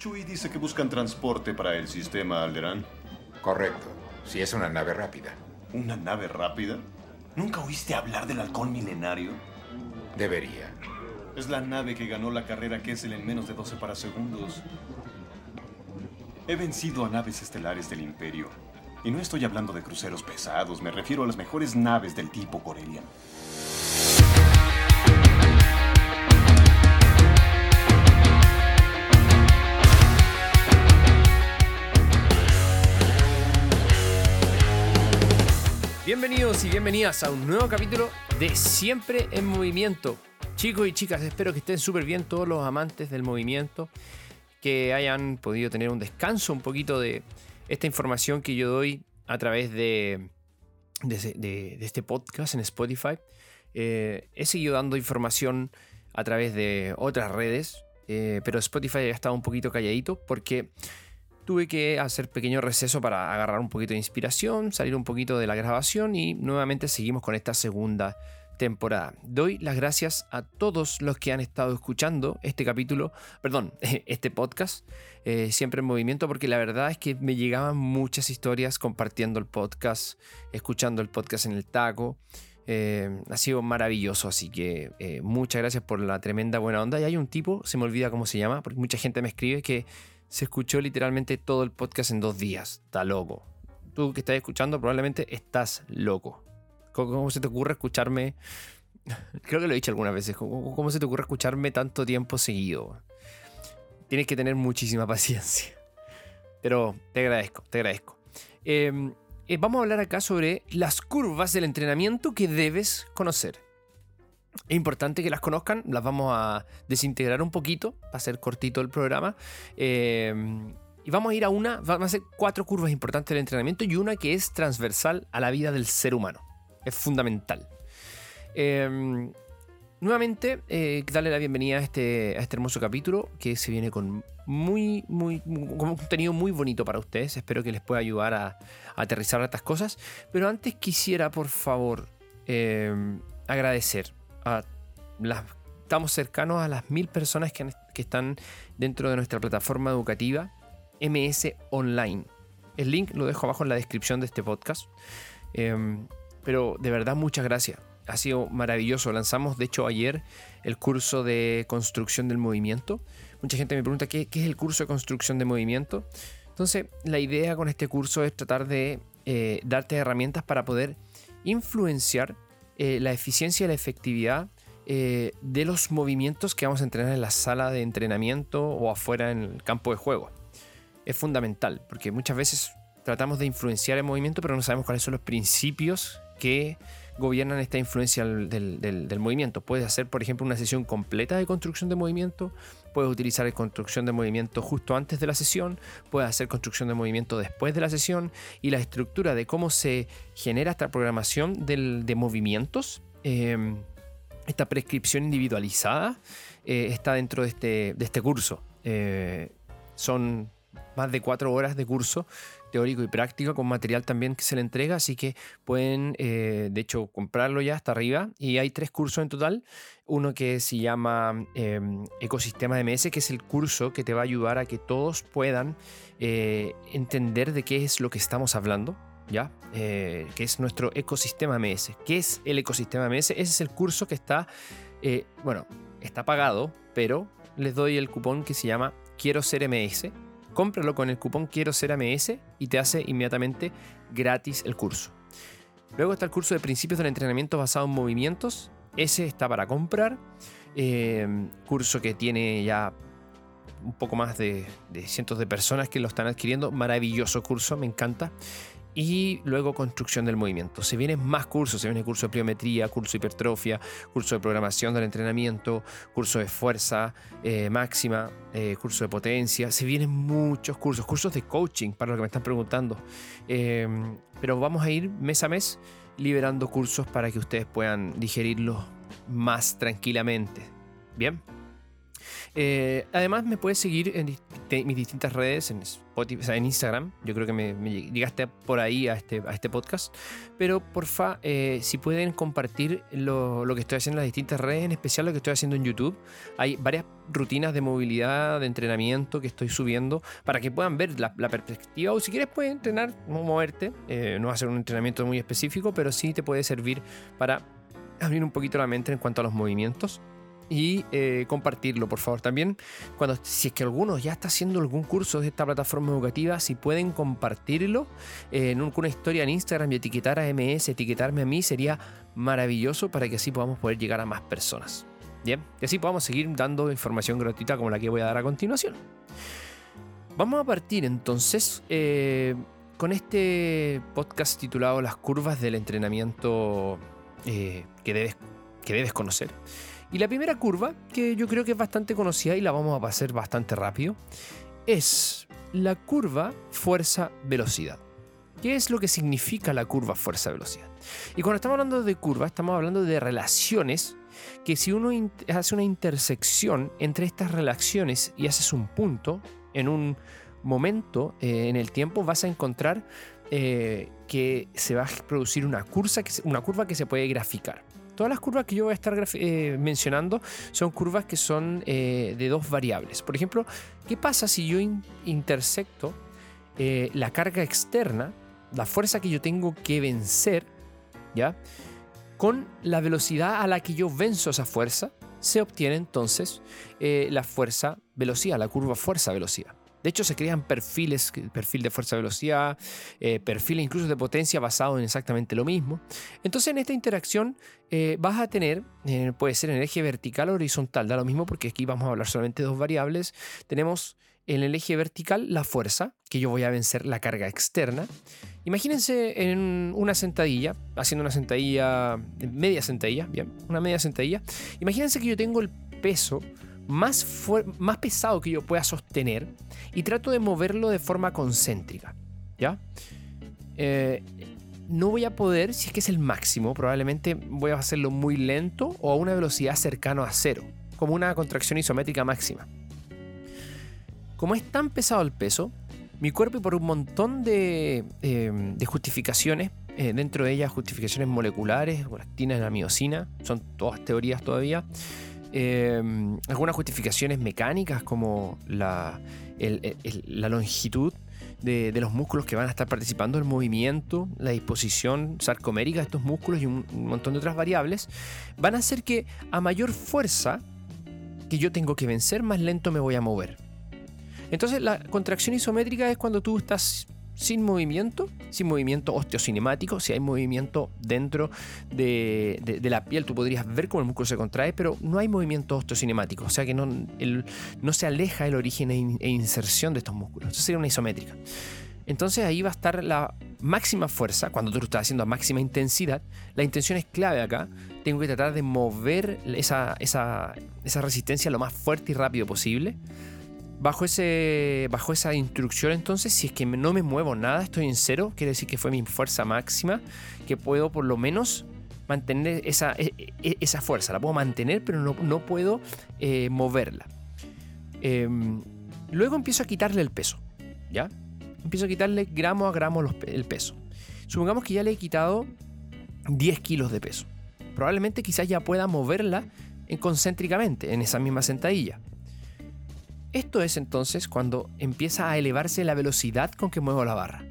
Chui dice que buscan transporte para el sistema Alderán. Correcto. Si es una nave rápida. ¿Una nave rápida? ¿Nunca oíste hablar del halcón milenario? Debería. Es la nave que ganó la carrera Kessel en menos de 12 parasegundos. He vencido a naves estelares del Imperio. Y no estoy hablando de cruceros pesados, me refiero a las mejores naves del tipo Corellian. Bienvenidos y bienvenidas a un nuevo capítulo de Siempre en Movimiento. Chicos y chicas, espero que estén súper bien todos los amantes del movimiento, que hayan podido tener un descanso un poquito de esta información que yo doy a través de, este podcast en Spotify. Eh, he seguido dando información a través de otras redes, eh, pero Spotify ha estado un poquito calladito porque tuve que hacer pequeño receso para agarrar un poquito de inspiración, salir un poquito de la grabación y nuevamente seguimos con esta segunda temporada. Doy las gracias a todos los que han estado escuchando este capítulo, perdón, este podcast, eh, siempre en movimiento, porque la verdad es que me llegaban muchas historias compartiendo el podcast, escuchando el podcast en el taco. Eh, ha sido maravilloso, así que eh, muchas gracias por la tremenda buena onda. Y hay un tipo, se me olvida cómo se llama, porque mucha gente me escribe que se escuchó literalmente todo el podcast en dos días. Está loco. Tú que estás escuchando probablemente estás loco. ¿Cómo, se te ocurre escucharme? Creo que lo he dicho algunas veces. ¿Cómo, se te ocurre escucharme tanto tiempo seguido? Tienes que tener muchísima paciencia. Pero te agradezco, te agradezco. Eh, eh, vamos a hablar acá sobre las curvas del entrenamiento que debes conocer. Es importante que las conozcan, las vamos a desintegrar un poquito, va a ser cortito el programa. Eh, y vamos a ir a una, van a ser cuatro curvas importantes del entrenamiento y una que es transversal a la vida del ser humano. Es fundamental. Eh, nuevamente, eh, darle la bienvenida a este, a este hermoso capítulo que se viene con muy, muy, con contenido muy bonito para ustedes. Espero que les pueda ayudar a, a aterrizar estas cosas. Pero antes quisiera, por favor, eh, agradecer Estamos cercanos a las mil personas que, están dentro de nuestra plataforma educativa MS Online. El link lo dejo abajo en la descripción de este podcast. Eh, pero de verdad, muchas gracias. Ha sido maravilloso. Lanzamos, de hecho, ayer el curso de construcción del movimiento. Mucha gente me pregunta qué, qué es el curso de construcción de movimiento. Entonces, la idea con este curso es tratar de eh, darte herramientas para poder influenciar eh, la eficiencia y la efectividad eh, de los movimientos que vamos a entrenar en la sala de entrenamiento o afuera en el campo de juego. Es fundamental, porque muchas veces tratamos de influenciar el movimiento, pero no sabemos cuáles son los principios que gobiernan esta influencia del, del- movimiento. Puedes hacer, por ejemplo, una sesión completa de construcción de movimiento, puedes utilizar el construcción de movimiento justo antes de la sesión, puedes hacer construcción de movimiento después de la sesión y la estructura de cómo se genera esta programación de movimientos. eh, esta prescripción individualizada eh, está dentro de este, de este curso. Eh, son más de cuatro horas de curso teórico y práctico con material también que se le entrega, así que pueden eh, de hecho comprarlo ya hasta arriba y hay tres cursos en total, uno que se llama eh, Ecosistema MS, que es el curso que te va a ayudar a que todos puedan eh, entender de qué es lo que estamos hablando, ¿ya? Eh, que es nuestro ecosistema MS. ¿Qué es el ecosistema MS? Ese es el curso que está, bueno, está pagado, pero les doy el cupón que se llama Quiero ser MS. Cómpralo con el cupón Quiero ser MS y te hace inmediatamente gratis el curso. Luego está el curso de principios del entrenamiento basado en movimientos. Ese está para comprar. Eh, curso que tiene ya un poco más de cientos de personas que lo están adquiriendo. Maravilloso curso, me encanta. Y luego construcción del movimiento. Se vienen más cursos, se viene curso de pliometría, curso de hipertrofia, curso de programación del entrenamiento, curso de fuerza eh, máxima, eh, curso de potencia. Se vienen muchos cursos, cursos de coaching, para los que me están preguntando. Eh, pero vamos a ir mes a mes liberando cursos para que ustedes puedan digerirlos más tranquilamente. Bien. Eh, además me puedes seguir en mis distintas redes, en Spotify, en Instagram. Yo creo que me, llegaste por ahí a este, a este podcast. Pero porfa, eh, si pueden compartir lo, que estoy haciendo en las distintas redes, en especial lo que estoy haciendo en YouTube. Hay varias rutinas de movilidad, de entrenamiento que estoy subiendo para que puedan ver la, perspectiva. O si quieres, puedes entrenar, moverte. Eh, no va a ser un entrenamiento muy específico, pero sí te puede servir para abrir un poquito la mente en cuanto a los movimientos y eh, compartirlo, por favor. También, cuando si es que alguno ya está haciendo algún curso de esta plataforma educativa, si pueden compartirlo eh, en una historia en Instagram y etiquetar a MS, etiquetarme a mí, sería maravilloso para que así podamos poder llegar a más personas. Bien, y así podamos seguir dando información gratuita como la que voy a dar a continuación. Vamos a partir entonces eh, con este podcast titulado Las curvas del entrenamiento que, debes, que debes conocer. Y la primera curva, que yo creo que es bastante conocida y la vamos a pasar bastante rápido, es la curva fuerza-velocidad. ¿Qué es lo que significa la curva fuerza-velocidad? Y cuando estamos hablando de curva, estamos hablando de relaciones que si uno hace una intersección entre estas relaciones y haces un punto en un momento eh, en el tiempo, vas a encontrar eh, que se va a producir una, una curva que se puede graficar. Todas las curvas que yo voy a estar eh, mencionando son curvas que son eh, de dos variables. Por ejemplo, ¿qué pasa si yo intersecto eh, la carga externa, la fuerza que yo tengo que vencer, ¿ya? Con la velocidad a la que yo venzo esa fuerza, se obtiene entonces la fuerza velocidad, la curva fuerza velocidad. De hecho, se crean perfiles, perfil de fuerza-velocidad, eh, perfiles incluso de potencia basado en exactamente lo mismo. Entonces, en esta interacción eh, vas a tener, eh, puede ser en el eje vertical o horizontal, da lo mismo porque aquí vamos a hablar solamente de dos variables. Tenemos en el eje vertical la fuerza, que yo voy a vencer la carga externa. Imagínense en una sentadilla, haciendo una sentadilla, media sentadilla, bien, una media sentadilla. Imagínense que yo tengo el peso más, más pesado que yo pueda sostener y trato de moverlo de forma concéntrica. ¿Ya? Eh, no voy a poder, si es que es el máximo, probablemente voy a hacerlo muy lento o a una velocidad cercana a cero, como una contracción isométrica máxima. Como es tan pesado el peso, mi cuerpo y por un montón de, eh, justificaciones, eh, dentro de ellas justificaciones moleculares, actina miocina, son todas teorías todavía, Em, algunas justificaciones mecánicas como la, la longitud de, los músculos que van a estar participando, el movimiento, la disposición sarcomérica de estos músculos y un, un montón de otras variables, van a hacer que a mayor fuerza que yo tengo que vencer, más lento me voy a mover. Entonces la contracción isométrica es cuando tú estás sin movimiento, sin movimiento osteocinemático. Si hay movimiento dentro de, la piel, tú podrías ver cómo el músculo se contrae, pero no hay movimiento osteocinemático. O sea que no, se aleja el origen e, e, inserción de estos músculos. Eso sería una isométrica. Entonces ahí va a estar la máxima fuerza, cuando tú lo estás haciendo a máxima intensidad. La intención es clave acá. Tengo que tratar de mover esa resistencia lo más fuerte y rápido posible Bajo, ese, bajo esa instrucción entonces, si es que no me muevo nada, estoy en cero, quiere decir que fue mi fuerza máxima, que puedo por lo menos mantener esa, e, e, esa fuerza. La puedo mantener, pero no, puedo eh, moverla. Em, luego empiezo a quitarle el peso, ¿ya? Empiezo a quitarle gramo a gramo el peso. Supongamos que ya le he quitado 10 kilos de peso. Probablemente quizás ya pueda moverla concéntricamente en esa misma sentadilla. Esto es entonces cuando empieza a elevarse la velocidad con que muevo la barra.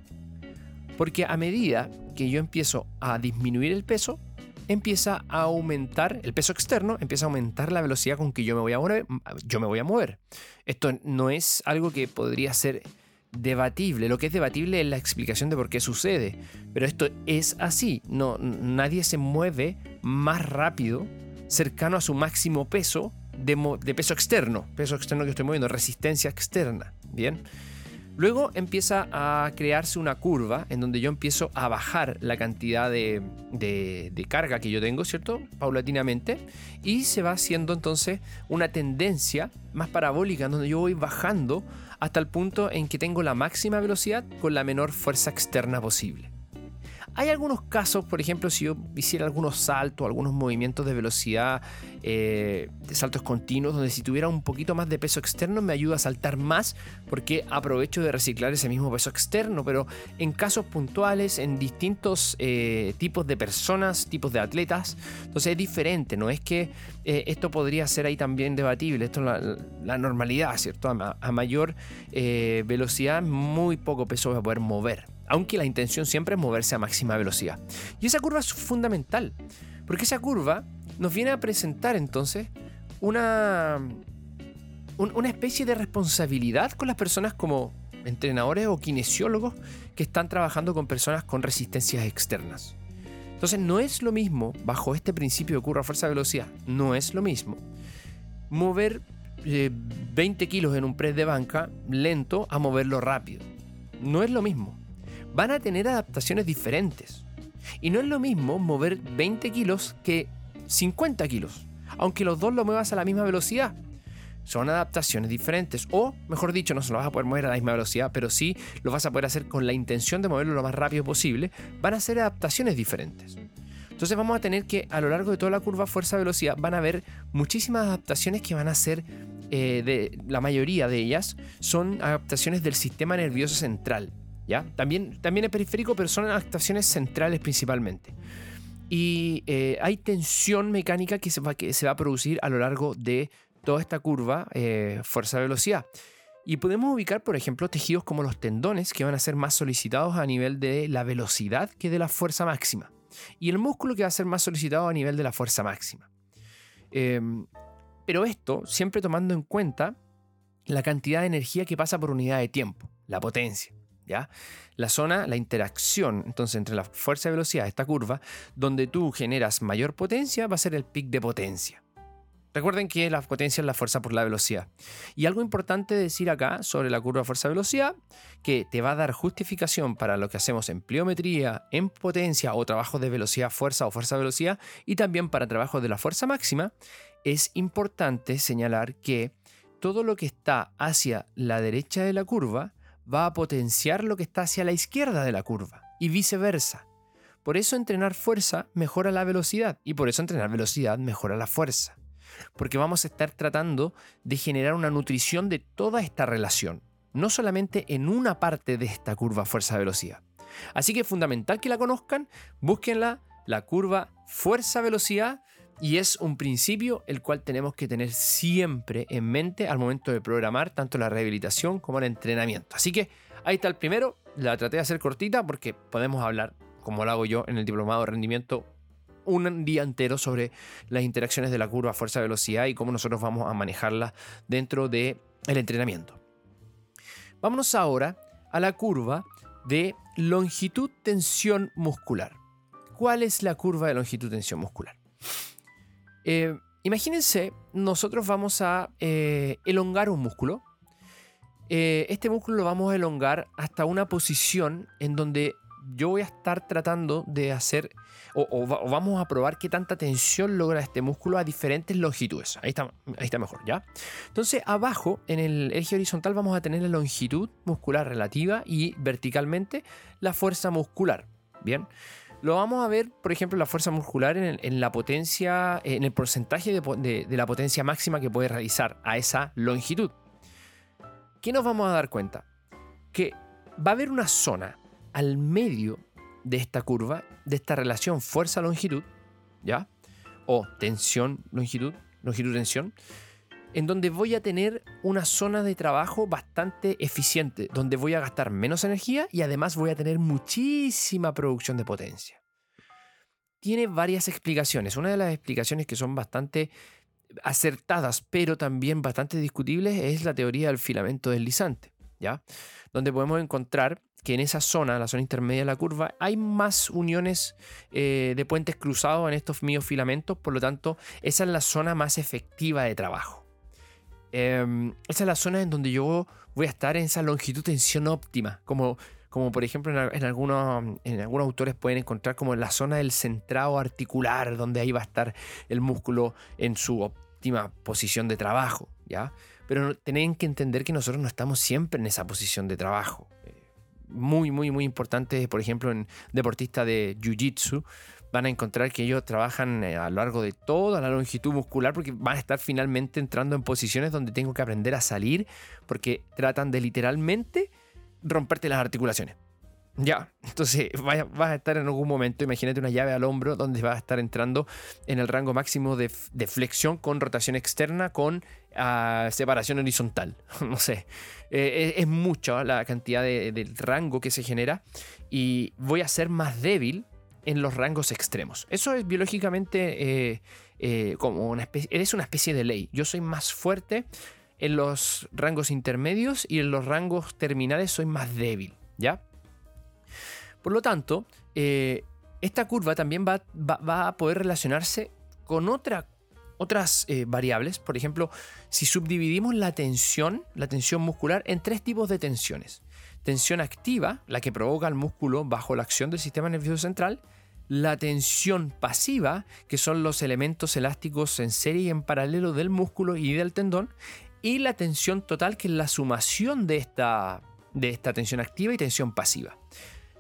Porque a medida que yo empiezo a disminuir el peso, empieza a aumentar, el peso externo empieza a aumentar la velocidad con que yo me voy a mover. Yo me voy a mover. Esto no es algo que podría ser debatible. Lo que es debatible es la explicación de por qué sucede. Pero esto es así. No, nadie se mueve más rápido cercano a su máximo peso de, peso externo, peso externo que estoy moviendo, resistencia externa, ¿bien? Luego empieza a crearse una curva en donde yo empiezo a bajar la cantidad de, de, carga que yo tengo, ¿cierto? Paulatinamente. Y se va haciendo entonces una tendencia más parabólica en donde yo voy bajando hasta el punto en que tengo la máxima velocidad con la menor fuerza externa posible. Hay algunos casos, por ejemplo, si yo hiciera algunos saltos, algunos movimientos de velocidad, eh, de saltos continuos, donde si tuviera un poquito más de peso externo me ayuda a saltar más porque aprovecho de reciclar ese mismo peso externo, pero en casos puntuales, en distintos eh, tipos de personas, tipos de atletas, entonces es diferente, no es que eh, esto podría ser ahí también debatible, esto es la, normalidad, ¿cierto? A, mayor velocidad, muy poco peso voy a poder mover aunque la intención siempre es moverse a máxima velocidad. Y esa curva es fundamental, porque esa curva nos viene a presentar entonces una, una especie de responsabilidad con las personas como entrenadores o kinesiólogos que están trabajando con personas con resistencias externas. Entonces no es lo mismo, bajo este principio de curva fuerza-velocidad, no es lo mismo mover 20 eh, kilos en un press de banca lento a moverlo rápido. No es lo mismo van a tener adaptaciones diferentes. Y no es lo mismo mover 20 kilos que 50 kilos, aunque los dos lo muevas a la misma velocidad. Son adaptaciones diferentes, o mejor dicho, no se lo vas a poder mover a la misma velocidad, pero sí lo vas a poder hacer con la intención de moverlo lo más rápido posible. Van a ser adaptaciones diferentes. Entonces vamos a tener que a lo largo de toda la curva fuerza-velocidad van a haber muchísimas adaptaciones que van a ser, eh, de, la mayoría de ellas son adaptaciones del sistema nervioso central. También, también es periférico, pero son actuaciones centrales principalmente. Y eh, hay tensión mecánica que se, va, que se va a producir a lo largo de toda esta curva eh, fuerza-velocidad. Y podemos ubicar, por ejemplo, tejidos como los tendones, que van a ser más solicitados a nivel de la velocidad que de la fuerza máxima. Y el músculo que va a ser más solicitado a nivel de la fuerza máxima. Em, pero esto siempre tomando en cuenta la cantidad de energía que pasa por unidad de tiempo, la potencia. La zona, la interacción entonces entre la fuerza y velocidad esta curva, donde tú generas mayor potencia, va a ser el pic de potencia. Recuerden que la potencia es la fuerza por la velocidad. Y algo importante decir acá sobre la curva fuerza-velocidad, que te va a dar justificación para lo que hacemos en pliometría, en potencia o trabajos de velocidad-fuerza o fuerza-velocidad, y también para trabajos de la fuerza máxima, es importante señalar que todo lo que está hacia la derecha de la curva va a potenciar lo que está hacia la izquierda de la curva y viceversa. Por eso entrenar fuerza mejora la velocidad y por eso entrenar velocidad mejora la fuerza. Porque vamos a estar tratando de generar una nutrición de toda esta relación, no solamente en una parte de esta curva fuerza-velocidad. Así que es fundamental que la conozcan, búsquenla, la curva fuerza-velocidad y es un principio el cual tenemos que tener siempre en mente al momento de programar tanto la rehabilitación como el entrenamiento. Así que ahí está el primero. La traté de hacer cortita porque podemos hablar, como lo hago yo en el diplomado de rendimiento, un día entero sobre las interacciones de la curva fuerza-velocidad y cómo nosotros vamos a manejarla dentro del el entrenamiento. Vámonos ahora a la curva de longitud-tensión muscular. ¿Cuál es la curva de longitud-tensión muscular? Eh, imagínense, nosotros vamos a eh, elongar un músculo. Eh, este músculo lo vamos a elongar hasta una posición en donde yo voy a estar tratando de hacer, o, vamos a probar qué tanta tensión logra este músculo a diferentes longitudes. Ahí está, ahí está mejor, ¿ya? Entonces, abajo, en el eje horizontal, vamos a tener la longitud muscular relativa y verticalmente la fuerza muscular. Bien. Lo vamos a ver, por ejemplo, la fuerza muscular en, la potencia, en el porcentaje de, la potencia máxima que puede realizar a esa longitud. ¿Qué nos vamos a dar cuenta? Que va a haber una zona al medio de esta curva, de esta relación fuerza-longitud, ¿ya? O tensión-longitud, longitud-tensión, en donde voy a tener una zona de trabajo bastante eficiente, donde voy a gastar menos energía y además voy a tener muchísima producción de potencia. Tiene varias explicaciones. Una de las explicaciones que son bastante acertadas, pero también bastante discutibles, es la teoría del filamento deslizante, ¿ya? Donde podemos encontrar que en esa zona, la zona intermedia de la curva, hay más uniones eh, de puentes cruzados en estos miofilamentos, por lo tanto, esa es la zona más efectiva de trabajo. Em, esa es la zona en donde yo voy a estar en esa longitud tensión óptima, como, como por ejemplo en, algunos, en algunos autores pueden encontrar como la zona del centrado articular, donde ahí va a estar el músculo en su óptima posición de trabajo, ¿ya? Pero tienen que entender que nosotros no estamos siempre en esa posición de trabajo. Eh, muy, muy, muy importantes, por ejemplo, en deportistas de Jiu-Jitsu, van a encontrar que ellos trabajan eh, a lo largo de toda la longitud muscular porque van a estar finalmente entrando en posiciones donde tengo que aprender a salir porque tratan de literalmente romperte las articulaciones. Ya, entonces vas a estar en algún momento, imagínate una llave al hombro donde vas a estar entrando en el rango máximo de, flexión con rotación externa, con ah, separación horizontal. no sé, eh, es, mucha la cantidad de, del rango que se genera y voy a ser más débil en los rangos extremos. Eso es biológicamente eh, eh, como una especie, eres una especie de ley. Yo soy más fuerte en los rangos intermedios y en los rangos terminales soy más débil, ¿ya? Por lo tanto, eh, esta curva también va, a poder relacionarse con otra, otras variables. Por ejemplo, si subdividimos la tensión, la tensión muscular, en tres tipos de tensiones tensión activa, la que provoca el músculo bajo la acción del sistema nervioso central, la tensión pasiva, que son los elementos elásticos en serie y en paralelo del músculo y del tendón, y la tensión total, que es la sumación de esta, de esta tensión activa y tensión pasiva.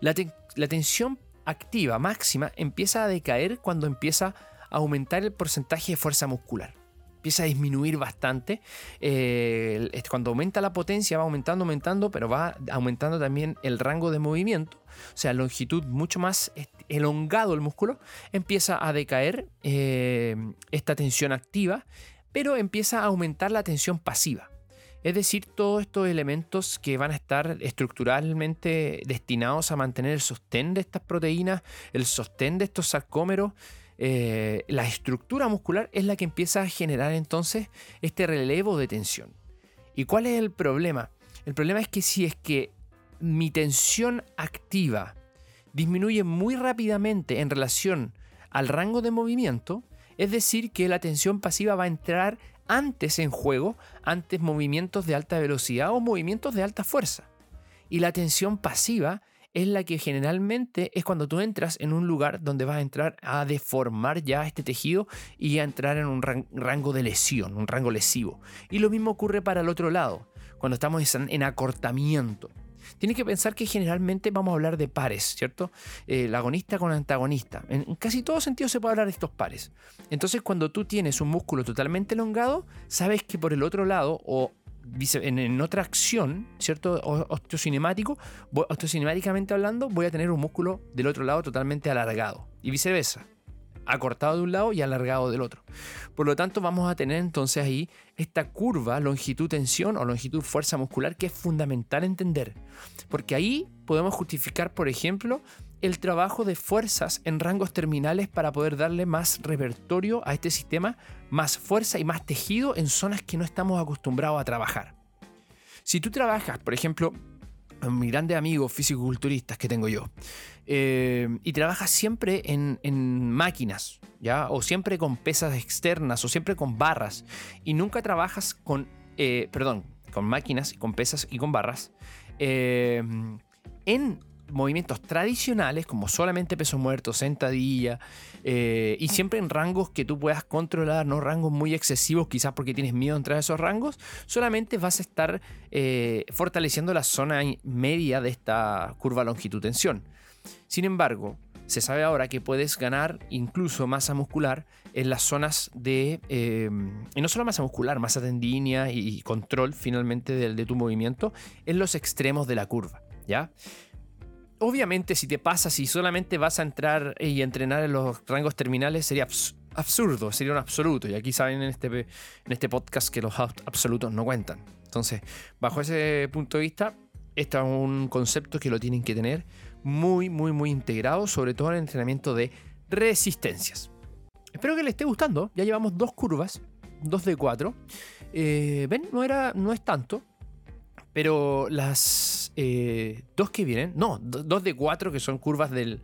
La, la tensión activa máxima empieza a decaer cuando empieza a aumentar el porcentaje de fuerza muscular empieza a disminuir bastante. Eh, cuando aumenta la potencia va aumentando, aumentando, pero va aumentando también el rango de movimiento. O sea, longitud mucho más elongado el músculo. Empieza a decaer eh, esta tensión activa, pero empieza a aumentar la tensión pasiva. Es decir, todos estos elementos que van a estar estructuralmente destinados a mantener el sostén de estas proteínas, el sostén de estos sarcómeros, eh, la estructura muscular es la que empieza a generar entonces este relevo de tensión. ¿Y cuál es el problema? El problema es que si es que mi tensión activa disminuye muy rápidamente en relación al rango de movimiento, es decir, que la tensión pasiva va a entrar antes en juego, antes movimientos de alta velocidad o movimientos de alta fuerza. Y la tensión pasiva es la que generalmente es cuando tú entras en un lugar donde vas a entrar a deformar ya este tejido y a entrar en un rango de lesión, un rango lesivo. Y lo mismo ocurre para el otro lado, cuando estamos en acortamiento. Tienes que pensar que generalmente vamos a hablar de pares, ¿cierto? el agonista con antagonista. En, en casi todo sentido se puede hablar de estos pares. Entonces, cuando tú tienes un músculo totalmente elongado, sabes que por el otro lado, o en, otra acción, ¿cierto? Osteocinemático, osteocinemáticamente hablando, voy a tener un músculo del otro lado totalmente alargado. Y viceversa. Acortado de un lado y alargado del otro. Por lo tanto, vamos a tener entonces ahí esta curva longitud-tensión o longitud-fuerza muscular que es fundamental entender. Porque ahí podemos justificar, por ejemplo, el trabajo de fuerzas en rangos terminales para poder darle más repertorio a este sistema, más fuerza y más tejido en zonas que no estamos acostumbrados a trabajar. Si tú trabajas, por ejemplo, en mi grande amigo físico-culturistas que tengo yo, eh, y trabajas siempre en, máquinas, ¿ya? O siempre con pesas externas, o siempre con barras, y nunca trabajas con, eh, perdón, con máquinas, con pesas y con barras, eh, en movimientos tradicionales, como solamente peso muerto, sentadilla, eh, y siempre en rangos que tú puedas controlar, no rangos muy excesivos, quizás porque tienes miedo a entrar a esos rangos, solamente vas a estar eh, fortaleciendo la zona media de esta curva longitud-tensión. Sin embargo, se sabe ahora que puedes ganar incluso masa muscular en las zonas de, eh, y no solo masa muscular, masa tendínea y control finalmente de, de tu movimiento en los extremos de la curva. ¿Ya? Obviamente si te pasa, si solamente vas a entrar y entrenar en los rangos terminales, sería absurdo, sería un absoluto. Y aquí saben en este, en este podcast que los absolutos no cuentan. Entonces, bajo ese punto de vista, este es un concepto que lo tienen que tener muy, muy, muy integrado, sobre todo en el entrenamiento de resistencias. Espero que les esté gustando. Ya llevamos dos curvas, dos de cuatro. Eh, Ven, no, era, no es tanto, pero las eh, dos que vienen, no, dos de cuatro que son curvas del,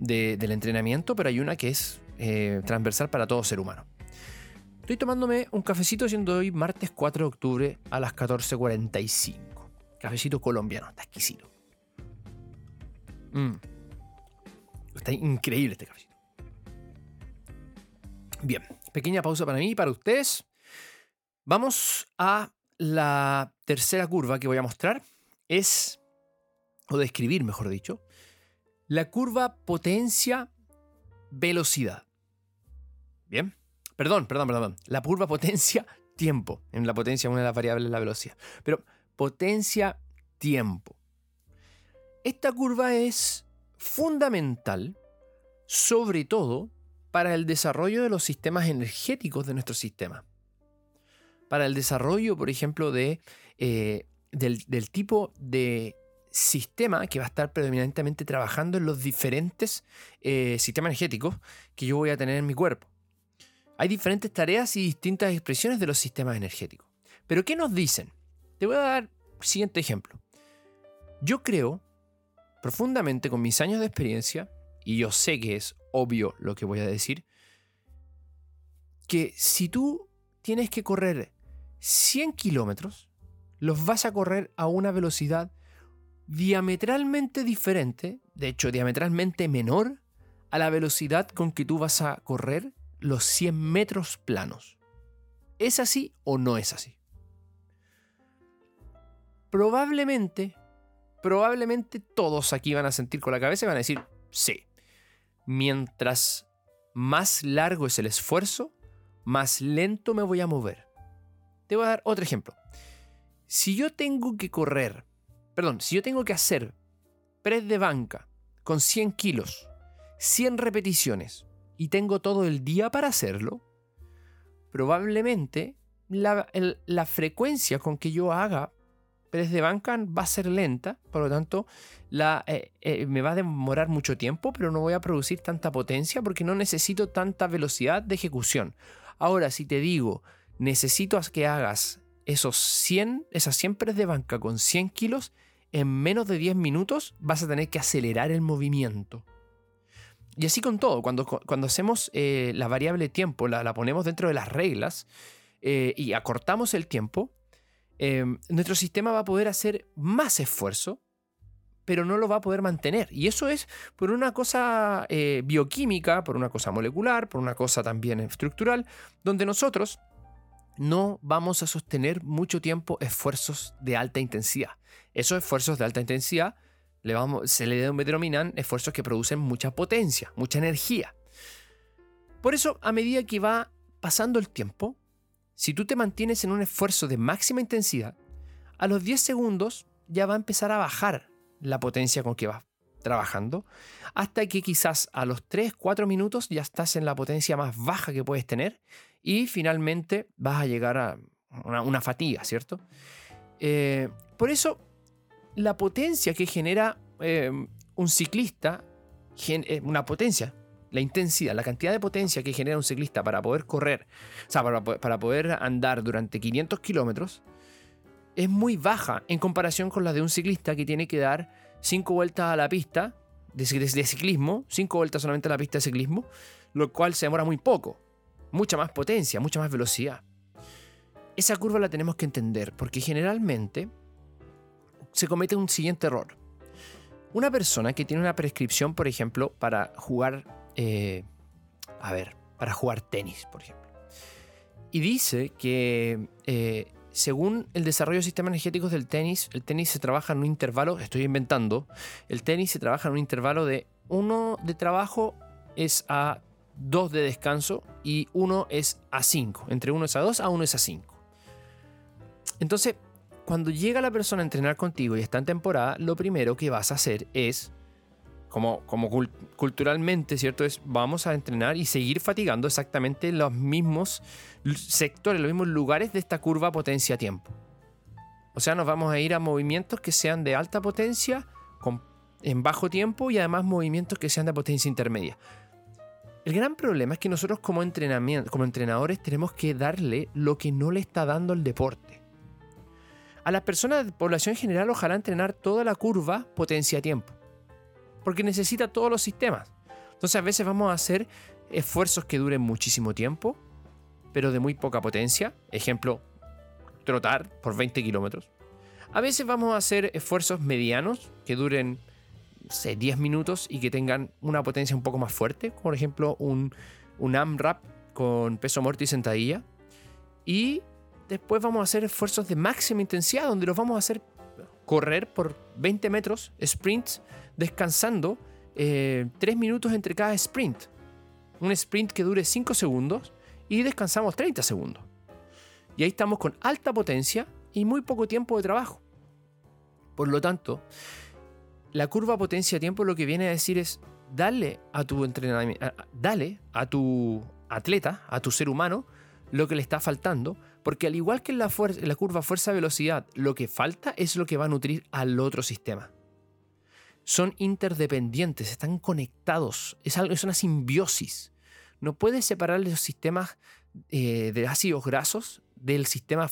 entrenamiento, pero hay una que es eh, transversal para todo ser humano. Estoy tomándome un cafecito siendo hoy martes 4 de octubre a las 14.45. Cafecito colombiano, está exquisito. Mm. Está increíble este cafecito. Bien, pequeña pausa para mí y para ustedes. Vamos a la tercera curva que voy a mostrar es o describir, mejor dicho, la curva potencia-velocidad. Bien, perdón, perdón, perdón. La curva potencia-tiempo. En la potencia una de las variables es la velocidad. Pero potencia-tiempo. Esta curva es fundamental, sobre todo, para el desarrollo de los sistemas energéticos de nuestro sistema. Para el desarrollo, por ejemplo, de, eh, del, tipo de sistema que va a estar predominantemente trabajando en los diferentes eh, sistemas energéticos que yo voy a tener en mi cuerpo. Hay diferentes tareas y distintas expresiones de los sistemas energéticos. Pero ¿qué nos dicen? Te voy a dar el siguiente ejemplo. Yo creo profundamente con mis años de experiencia, y yo sé que es obvio lo que voy a decir, que si tú tienes que correr 100 kilómetros, los vas a correr a una velocidad diametralmente diferente, de hecho diametralmente menor, a la velocidad con que tú vas a correr los 100 metros planos. ¿Es así o no es así? Probablemente, probablemente todos aquí van a sentir con la cabeza y van a decir, sí, mientras más largo es el esfuerzo, más lento me voy a mover. Te voy a dar otro ejemplo. Si yo tengo que correr, perdón, si yo tengo que hacer press de banca con 100 kilos, 100 repeticiones, y tengo todo el día para hacerlo, probablemente la, frecuencia con que yo haga press de banca va a ser lenta, por lo tanto eh, eh, me va a demorar mucho tiempo, pero no voy a producir tanta potencia porque no necesito tanta velocidad de ejecución. Ahora, si te digo, necesito que hagas esos 100, esas 100 press de banca con 100 kilos, en menos de 10 minutos vas a tener que acelerar el movimiento. Y así con todo, cuando, cuando hacemos eh, la variable tiempo, la, la, ponemos dentro de las reglas y acortamos el tiempo, nuestro sistema va a poder hacer más esfuerzo pero no lo va a poder mantener. Y eso es por una cosa eh, bioquímica, por una cosa molecular, por una cosa también estructural, donde nosotros no vamos a sostener mucho tiempo esfuerzos de alta intensidad. Esos esfuerzos de alta intensidad se le denominan esfuerzos que producen mucha potencia, mucha energía. Por eso, a medida que va pasando el tiempo, si tú te mantienes en un esfuerzo de máxima intensidad, a los 10 segundos ya va a empezar a bajar la potencia con que vas trabajando, hasta que quizás a los 3, 4 minutos ya estás en la potencia más baja que puedes tener y finalmente vas a llegar a una, fatiga, ¿cierto? Eh, por eso, la potencia que genera eh, un ciclista, eh, una potencia, la intensidad, la cantidad de potencia que genera un ciclista para poder correr, o sea, para, para poder andar durante 500 kilómetros, es muy baja en comparación con la de un ciclista que tiene que dar 5 vueltas a la pista de, ciclismo, 5 vueltas solamente a la pista de ciclismo, lo cual se demora muy poco. Mucha más potencia, mucha más velocidad. Esa curva la tenemos que entender porque generalmente se comete un siguiente error. Una persona que tiene una prescripción, por ejemplo, para jugar, eh, a ver, para jugar tenis, por ejemplo, y dice que eh, según el desarrollo de sistemas energéticos del tenis, el tenis se trabaja en un intervalo, estoy inventando, el tenis se trabaja en un intervalo de uno de trabajo es a 2 de descanso y uno es a 5. Entre uno es a 2, a uno es a 5. Entonces, cuando llega la persona a entrenar contigo y está en temporada, lo primero que vas a hacer es como, culturalmente, ¿cierto? Es vamos a entrenar y seguir fatigando exactamente los mismos sectores, los mismos lugares de esta curva potencia-tiempo. O sea, nos vamos a ir a movimientos que sean de alta potencia en bajo tiempo y además movimientos que sean de potencia intermedia. El gran problema es que nosotros como, entrenamiento, como entrenadores tenemos que darle lo que no le está dando el deporte. A las personas de población general ojalá entrenar toda la curva potencia-tiempo porque necesita todos los sistemas. Entonces a veces vamos a hacer esfuerzos que duren muchísimo tiempo, pero de muy poca potencia. Ejemplo, trotar por 20 kilómetros. A veces vamos a hacer esfuerzos medianos que duren 10 minutos y que tengan una potencia un poco más fuerte, por ejemplo un, un AMRAP con peso muerto y sentadilla. Y después vamos a hacer esfuerzos de máxima intensidad, donde los vamos a hacer correr por 20 metros, sprints, descansando 3 minutos entre cada sprint. Un sprint que dure 5 segundos y descansamos 30 segundos. Y ahí estamos con alta potencia y muy poco tiempo de trabajo. Por lo tanto, la curva potencia-tiempo lo que viene a decir es dale a tu entrenamiento, dale a tu atleta, a tu ser humano, lo que le está faltando, porque al igual que en la, la curva fuerza-velocidad, lo que falta es lo que va a nutrir al otro sistema. Son interdependientes, están conectados, es, algo, es una simbiosis. No puedes separar los sistemas eh, de ácidos grasos del sistema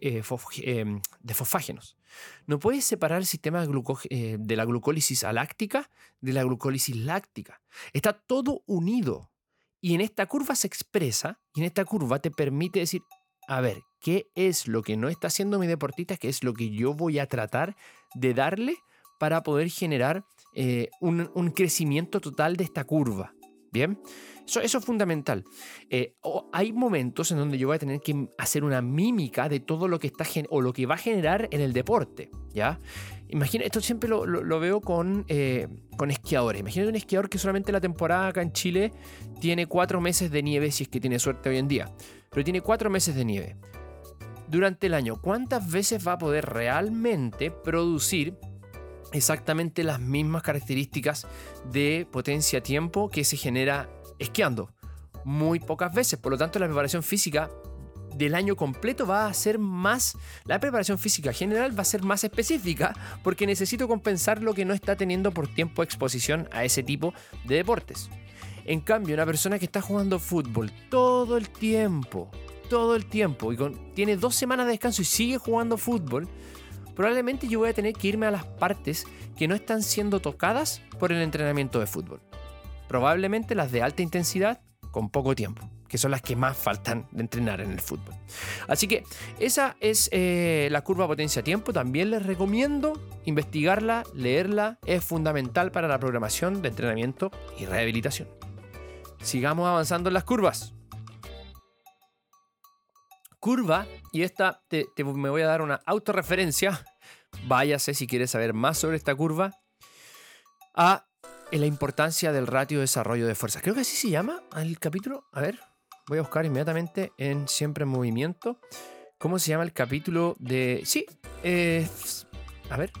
eh, em, de fosfágenos. No puedes separar el sistema de, eh, de la glucólisis aláctica de la glucólisis láctica. Está todo unido. Y en esta curva se expresa, y en esta curva te permite decir, a ver, ¿qué es lo que no está haciendo mi deportista? ¿Qué es lo que yo voy a tratar de darle para poder generar un, un crecimiento total de esta curva? Bien, eso, es fundamental. Eh, hay momentos en donde yo voy a tener que hacer una mímica de todo lo que está o lo que va a generar en el deporte. ¿ya? Imagina, esto siempre lo, veo con, eh, con esquiadores. Imagínate un esquiador que solamente la temporada acá en Chile tiene cuatro meses de nieve, si es que tiene suerte hoy en día. Pero tiene cuatro meses de nieve. Durante el año, ¿cuántas veces va a poder realmente producir exactamente las mismas características de potencia-tiempo que se genera esquiando. Muy pocas veces, por lo tanto la preparación física del año completo va a ser más, la preparación física general va a ser más específica porque necesito compensar lo que no está teniendo por tiempo exposición a ese tipo de deportes. En cambio, una persona que está jugando fútbol todo el tiempo, todo el tiempo, y tiene dos semanas de descanso y sigue jugando fútbol, probablemente yo voy a tener que irme a las partes que no están siendo tocadas por el entrenamiento de fútbol. Probablemente las de alta intensidad con poco tiempo, que son las que más faltan de entrenar en el fútbol. Así que esa es eh, la curva potencia-tiempo. También les recomiendo investigarla, leerla. Es fundamental para la programación de entrenamiento y rehabilitación. Sigamos avanzando en las curvas curva, y esta te, me voy a dar una autorreferencia, váyase si quieres saber más sobre esta curva, a la importancia del ratio de desarrollo de fuerza. Creo que así se llama el capítulo. A ver, voy a buscar inmediatamente en Siempre en Movimiento. ¿Cómo se llama el capítulo de... Sí, a ver.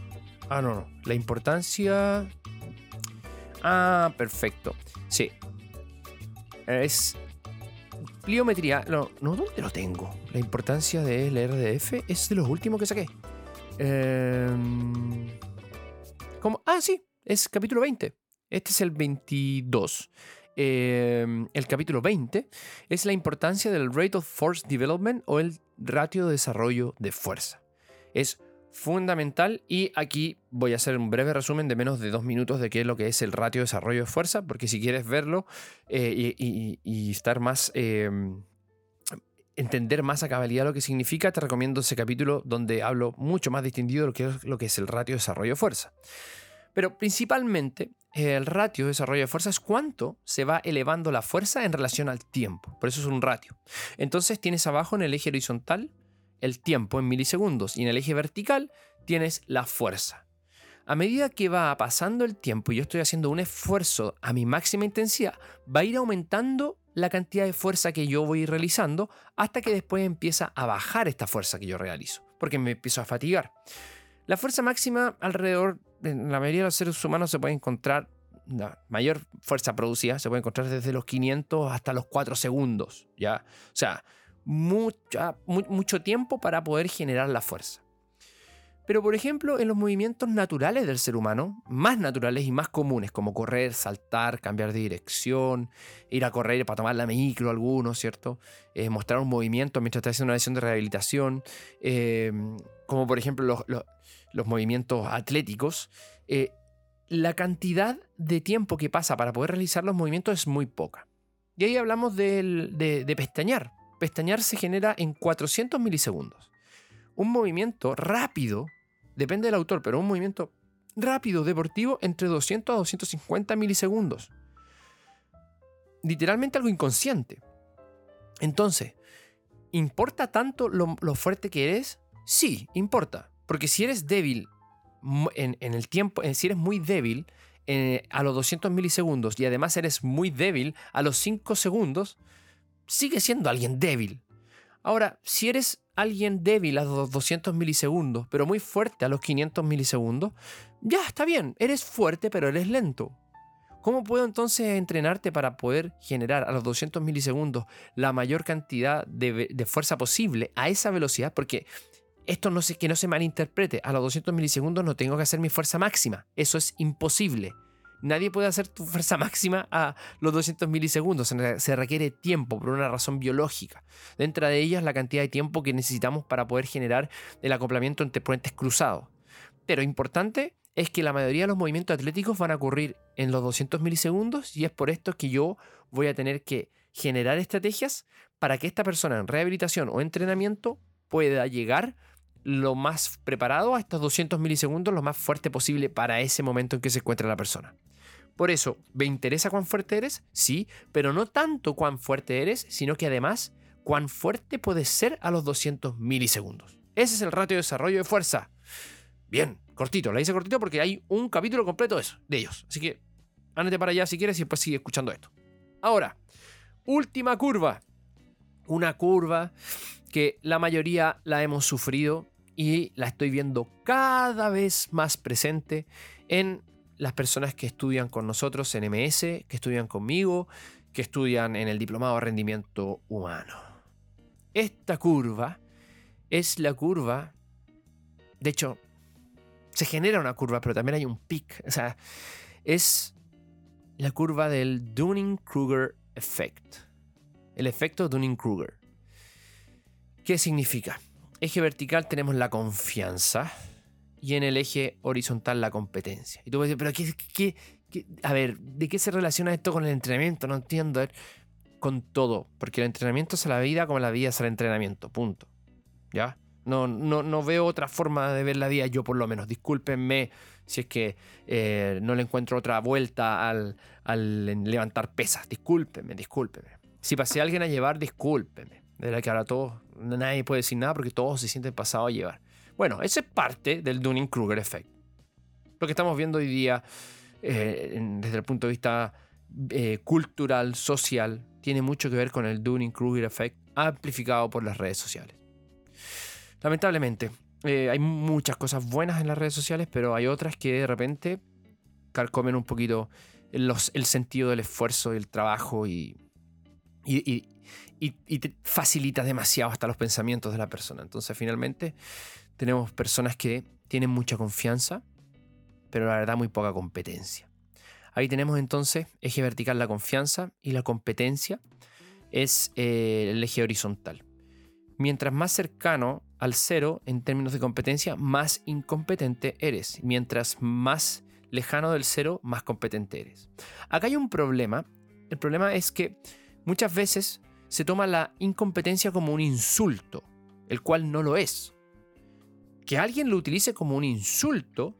Ah, no, no. La importancia... Ah, perfecto. Sí. Es pliometría. No, no, ¿dónde lo tengo? La importancia del RDF es de los últimos que saqué. ¿Cómo? Ah, sí, es capítulo 20. Este es el 22. Em, el capítulo 20 es la importancia del Rate of Force Development o el ratio de desarrollo de fuerza. Es fundamental y aquí voy a hacer un breve resumen de menos de dos minutos de qué es lo que es el ratio de desarrollo de fuerza, porque si quieres verlo eh, y, estar más... Em, entender más a cabalidad lo que significa, te recomiendo ese capítulo donde hablo mucho más distinguido de lo que es, lo que es el ratio de desarrollo de fuerza. Pero principalmente el ratio de desarrollo de fuerza es cuánto se va elevando la fuerza en relación al tiempo. Por eso es un ratio. Entonces tienes abajo en el eje horizontal el tiempo en milisegundos y en el eje vertical tienes la fuerza. A medida que va pasando el tiempo y yo estoy haciendo un esfuerzo a mi máxima intensidad, va a ir aumentando la cantidad de fuerza que yo voy realizando hasta que después empieza a bajar esta fuerza que yo realizo, porque me empiezo a fatigar. La fuerza máxima alrededor, en la mayoría de los seres humanos se puede encontrar, la mayor fuerza producida se puede encontrar desde los 500 hasta los 4 segundos, ¿ya? O sea, mucho tiempo para poder generar la fuerza. Pero por ejemplo, en los movimientos naturales del ser humano, más naturales y más comunes, como correr, saltar, cambiar de dirección, ir a correr para tomar la micro, algunos, ¿cierto? Eh, mostrar un movimiento mientras está haciendo una lesión de rehabilitación, eh, como por ejemplo los, movimientos atléticos, eh, la cantidad de tiempo que pasa para poder realizar los movimientos es muy poca. Y ahí hablamos de, de pestañear pestañear se genera en 400 milisegundos. Un movimiento rápido, depende del autor, pero un movimiento rápido deportivo entre 200 a 250 milisegundos. Literalmente algo inconsciente. Entonces, ¿importa tanto lo, fuerte que eres? Sí, importa. Porque si eres débil en, el tiempo, si eres muy débil eh, a los 200 milisegundos y además eres muy débil a los 5 segundos, sigue siendo alguien débil. Ahora, si eres alguien débil a los 200 milisegundos, pero muy fuerte a los 500 milisegundos, ya está bien, eres fuerte pero eres lento. ¿Cómo puedo entonces entrenarte para poder generar a los 200 milisegundos la mayor cantidad de, fuerza posible a esa velocidad? Porque esto no se, que no se malinterprete, a los 200 milisegundos no tengo que hacer mi fuerza máxima, eso es imposible. Nadie puede hacer tu fuerza máxima a los 200 milisegundos. Se requiere tiempo por una razón biológica. Dentro de ellas, la cantidad de tiempo que necesitamos para poder generar el acoplamiento entre puentes cruzados. Pero importante es que la mayoría de los movimientos atléticos van a ocurrir en los 200 milisegundos y es por esto que yo voy a tener que generar estrategias para que esta persona en rehabilitación o entrenamiento pueda llegar lo más preparado a estos 200 milisegundos, lo más fuerte posible para ese momento en que se encuentra la persona. Por eso, ¿me interesa cuán fuerte eres? Sí, pero no tanto cuán fuerte eres, sino que además cuán fuerte puedes ser a los 200 milisegundos. Ese es el ratio de desarrollo de fuerza. Bien, cortito, la hice cortito porque hay un capítulo completo de, eso, de ellos. Así que ándate para allá si quieres y después sigue escuchando esto. Ahora, última curva. Una curva que la mayoría la hemos sufrido y la estoy viendo cada vez más presente en las personas que estudian con nosotros en MS, que estudian conmigo, que estudian en el Diplomado de Rendimiento Humano. Esta curva es la curva, de hecho, se genera una curva, pero también hay un pic, o sea, es la curva del Dunning-Kruger Effect, el efecto Dunning-Kruger. ¿Qué significa? Eje vertical tenemos la confianza, y en el eje horizontal la competencia. Y tú puedes decir, pero ¿qué, qué, a ver, ¿de qué se relaciona esto con el entrenamiento? No entiendo. con todo, porque el entrenamiento es la vida como la vida es al entrenamiento, punto. ¿Ya? No, no, no veo otra forma de ver la vida, yo por lo menos. Discúlpenme si es que eh, no le encuentro otra vuelta al, al levantar pesas. Discúlpenme, discúlpenme. Si pasé a alguien a llevar, discúlpenme. De verdad que ahora todos, nadie puede decir nada porque todos se sienten pasados a llevar. Bueno, ese es parte del Dunning-Kruger Effect. Lo que estamos viendo hoy día eh, desde el punto de vista eh, cultural, social, tiene mucho que ver con el Dunning-Kruger Effect amplificado por las redes sociales. Lamentablemente, eh, hay muchas cosas buenas en las redes sociales, pero hay otras que de repente carcomen un poquito el sentido del esfuerzo y el trabajo y, y, y, facilita demasiado hasta los pensamientos de la persona. Entonces, finalmente, tenemos personas que tienen mucha confianza, pero la verdad muy poca competencia. Ahí tenemos entonces eje vertical la confianza y la competencia es eh, el eje horizontal. Mientras más cercano al cero en términos de competencia, más incompetente eres. Mientras más lejano del cero, más competente eres. Acá hay un problema. El problema es que muchas veces se toma la incompetencia como un insulto, el cual no lo es que alguien lo utilice como un insulto,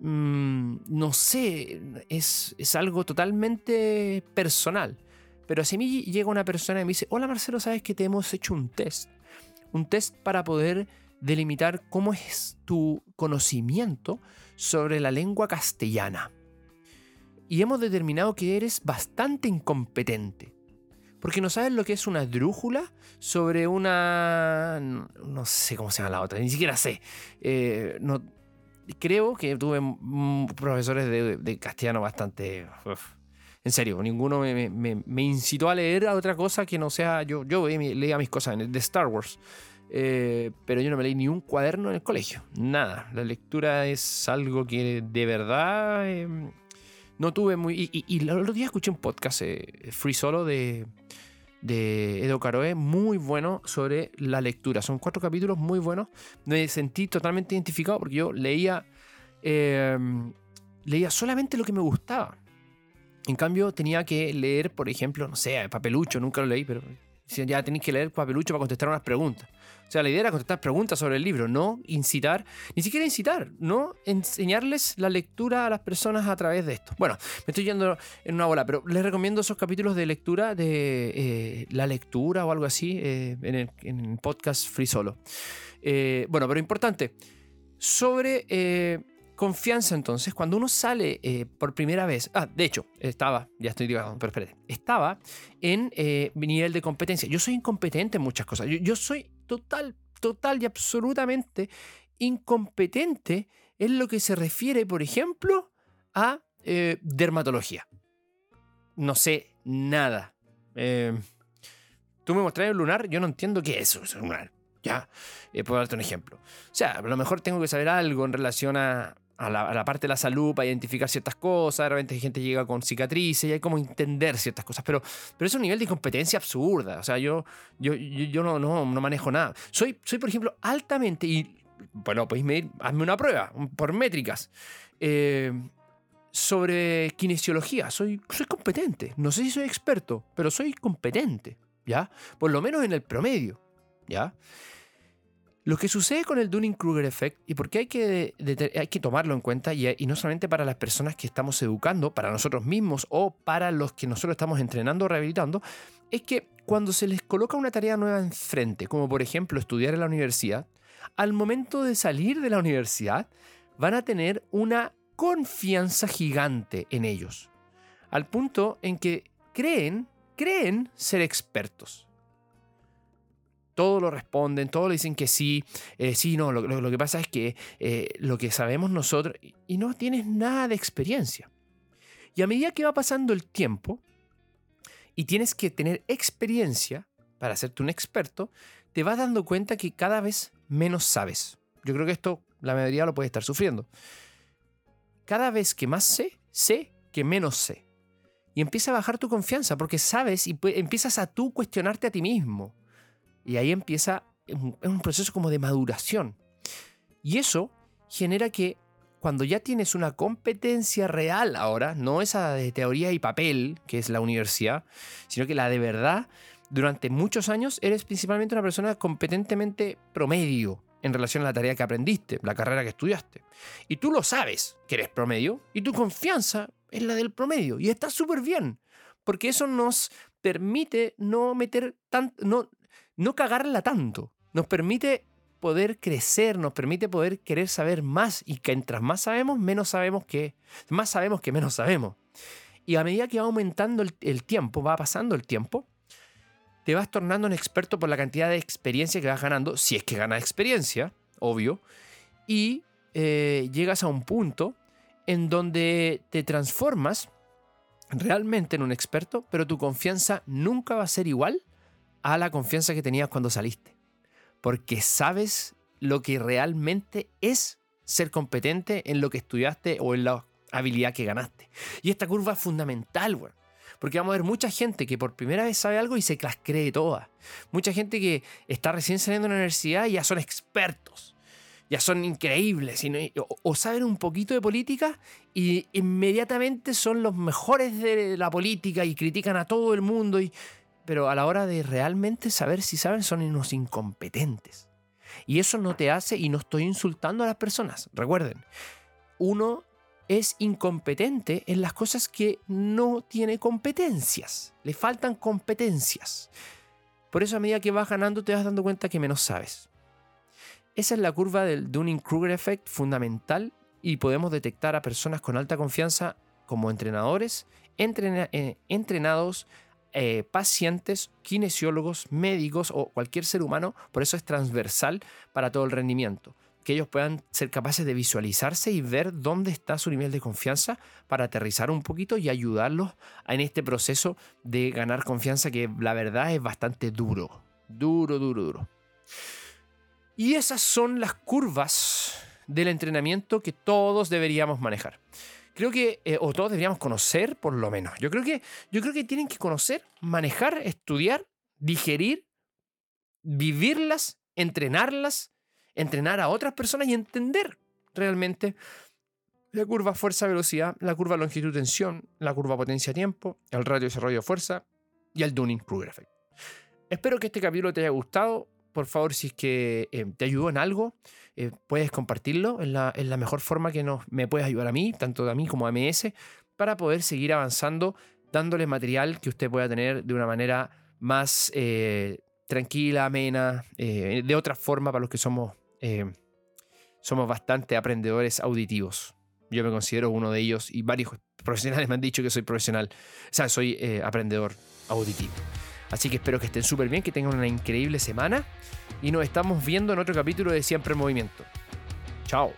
mm, no sé, es, es, algo totalmente personal. Pero si a mí llega una persona y me dice, hola Marcelo, sabes que te hemos hecho un test. Un test para poder delimitar cómo es tu conocimiento sobre la lengua castellana. Y hemos determinado que eres bastante incompetente. Porque no sabes lo que es una drújula sobre una... No sé cómo se llama la otra, ni siquiera sé. Eh, creo que tuve profesores de, castellano bastante... En serio, ninguno me, incitó a leer a otra cosa que no sea... Yo, yo leía mis cosas de Star Wars. Eh, pero yo no me leí ni un cuaderno en el colegio. Nada. La lectura es algo que de verdad em, no tuve muy. Y, el otro día escuché un podcast, eh, Free Solo, de, de Edo Caroe, muy bueno sobre la lectura. Son cuatro capítulos muy buenos. Me sentí totalmente identificado porque yo leía. Em, leía solamente lo que me gustaba. En cambio, tenía que leer, por ejemplo, no sé, Papelucho, nunca lo leí, pero ya tenéis que leer Papelucho para contestar unas preguntas. O sea, la idea era contestar preguntas sobre el libro, no incitar, ni siquiera incitar, no enseñarles la lectura a las personas a través de esto. Bueno, me estoy yendo en una bola, pero les recomiendo esos capítulos de lectura, de eh, la lectura o algo así, eh, en, el, podcast Free Solo. Eh, bueno, pero importante, sobre confianza entonces, cuando uno sale eh, por primera vez, ah, de hecho, estaba, ya estoy divagando, pero espérate, estaba en eh, nivel de competencia. Yo soy incompetente en muchas cosas. Yo, soy total, total y absolutamente incompetente en lo que se refiere, por ejemplo, a eh, dermatología. No sé nada. Tú me mostraste el lunar, yo no entiendo qué es eso, lunar. Ya, puedo darte un ejemplo. O sea, a lo mejor tengo que saber algo en relación a, a, la, parte de la salud para identificar ciertas cosas. De repente gente llega con cicatrices y hay como entender ciertas cosas. Pero, pero es un nivel de incompetencia absurda. O sea, yo, yo, yo, no, no manejo nada. Soy, soy, por ejemplo, altamente. Y bueno, podéis medir, hazme una prueba por métricas. Eh, sobre kinesiología. Soy, soy competente. No sé si soy experto, pero soy competente. ¿Ya? Por lo menos en el promedio. ¿Ya? Lo que sucede con el Dunning-Kruger Effect, y porque hay que, hay que tomarlo en cuenta, y, y, no solamente para las personas que estamos educando, para nosotros mismos o para los que nosotros estamos entrenando o rehabilitando, es que cuando se les coloca una tarea nueva enfrente, como por ejemplo estudiar en la universidad, al momento de salir de la universidad, van a tener una confianza gigante en ellos, al punto en que creen, creen ser expertos. Todo lo responden, todo le dicen que sí, eh, sí, no, lo, que pasa es que eh, lo que sabemos nosotros, y no tienes nada de experiencia. Y a medida que va pasando el tiempo, y tienes que tener experiencia para hacerte un experto, te vas dando cuenta que cada vez menos sabes. Yo creo que esto la mayoría lo puede estar sufriendo. Cada vez que más sé, sé que menos sé. Y empieza a bajar tu confianza porque sabes y empiezas a tú cuestionarte a ti mismo. Y ahí empieza un, un proceso como de maduración. Y eso genera que cuando ya tienes una competencia real ahora, no esa de teoría y papel, que es la universidad, sino que la de verdad, durante muchos años eres principalmente una persona competentemente promedio en relación a la tarea que aprendiste, la carrera que estudiaste. Y tú lo sabes que eres promedio y tu confianza es la del promedio y está súper bien, porque eso nos permite no meter tan, no, no cagarla tanto, nos permite poder crecer, nos permite poder querer saber más y que mientras más sabemos, menos sabemos que, más sabemos que menos sabemos. Y a medida que va aumentando el, tiempo, va pasando el tiempo, te vas tornando un experto por la cantidad de experiencia que vas ganando, si es que ganas experiencia, obvio, y eh, llegas a un punto en donde te transformas realmente en un experto, pero tu confianza nunca va a ser igual a la confianza que tenías cuando saliste, porque sabes lo que realmente es ser competente en lo que estudiaste o en la habilidad que ganaste. Y esta curva es fundamental, güey. Porque vamos a ver mucha gente que por primera vez sabe algo y se las cree todas. Mucha gente que está recién saliendo de la universidad y ya son expertos. Ya son increíbles. O, o saben un poquito de política y inmediatamente son los mejores de la política y critican a todo el mundo. Y, pero a la hora de realmente saber si saben, son unos incompetentes. Y eso no te hace, y no estoy insultando a las personas, recuerden, uno es incompetente en las cosas que no tiene competencias. Le faltan competencias. Por eso a medida que vas ganando te vas dando cuenta que menos sabes. Esa es la curva del Dunning-Kruger Effect fundamental y podemos detectar a personas con alta confianza como entrenadores, entrena eh, entrenados, eh, pacientes, kinesiólogos, médicos o cualquier ser humano. Por eso es transversal para todo el rendimiento que ellos puedan ser capaces de visualizarse y ver dónde está su nivel de confianza para aterrizar un poquito y ayudarlos en este proceso de ganar confianza que la verdad es bastante duro. Duro, duro, duro. Y esas son las curvas del entrenamiento que todos deberíamos manejar. Creo que, eh, o todos deberíamos conocer por lo menos. Yo creo, que, yo creo que tienen que conocer, manejar, estudiar, digerir, vivirlas, entrenarlas entrenar a otras personas y entender realmente la curva fuerza-velocidad, la curva longitud-tensión, la curva potencia-tiempo, el radio desarrollo-fuerza y el Dunning-Kruger Effect. Espero que este capítulo te haya gustado. Por favor, si es que eh, te ayudó en algo, eh, puedes compartirlo en la, en la, mejor forma que nos, me puedes ayudar a mí, tanto a mí como a MS, para poder seguir avanzando, dándole material que usted pueda tener de una manera más eh, tranquila, amena, eh, de otra forma para los que somos eh, somos bastante aprendedores auditivos. Yo me considero uno de ellos y varios profesionales me han dicho que soy profesional, o sea, soy eh, aprendedor auditivo. Así que espero que estén súper bien, que tengan una increíble semana y nos estamos viendo en otro capítulo de Siempre en Movimiento. Chao.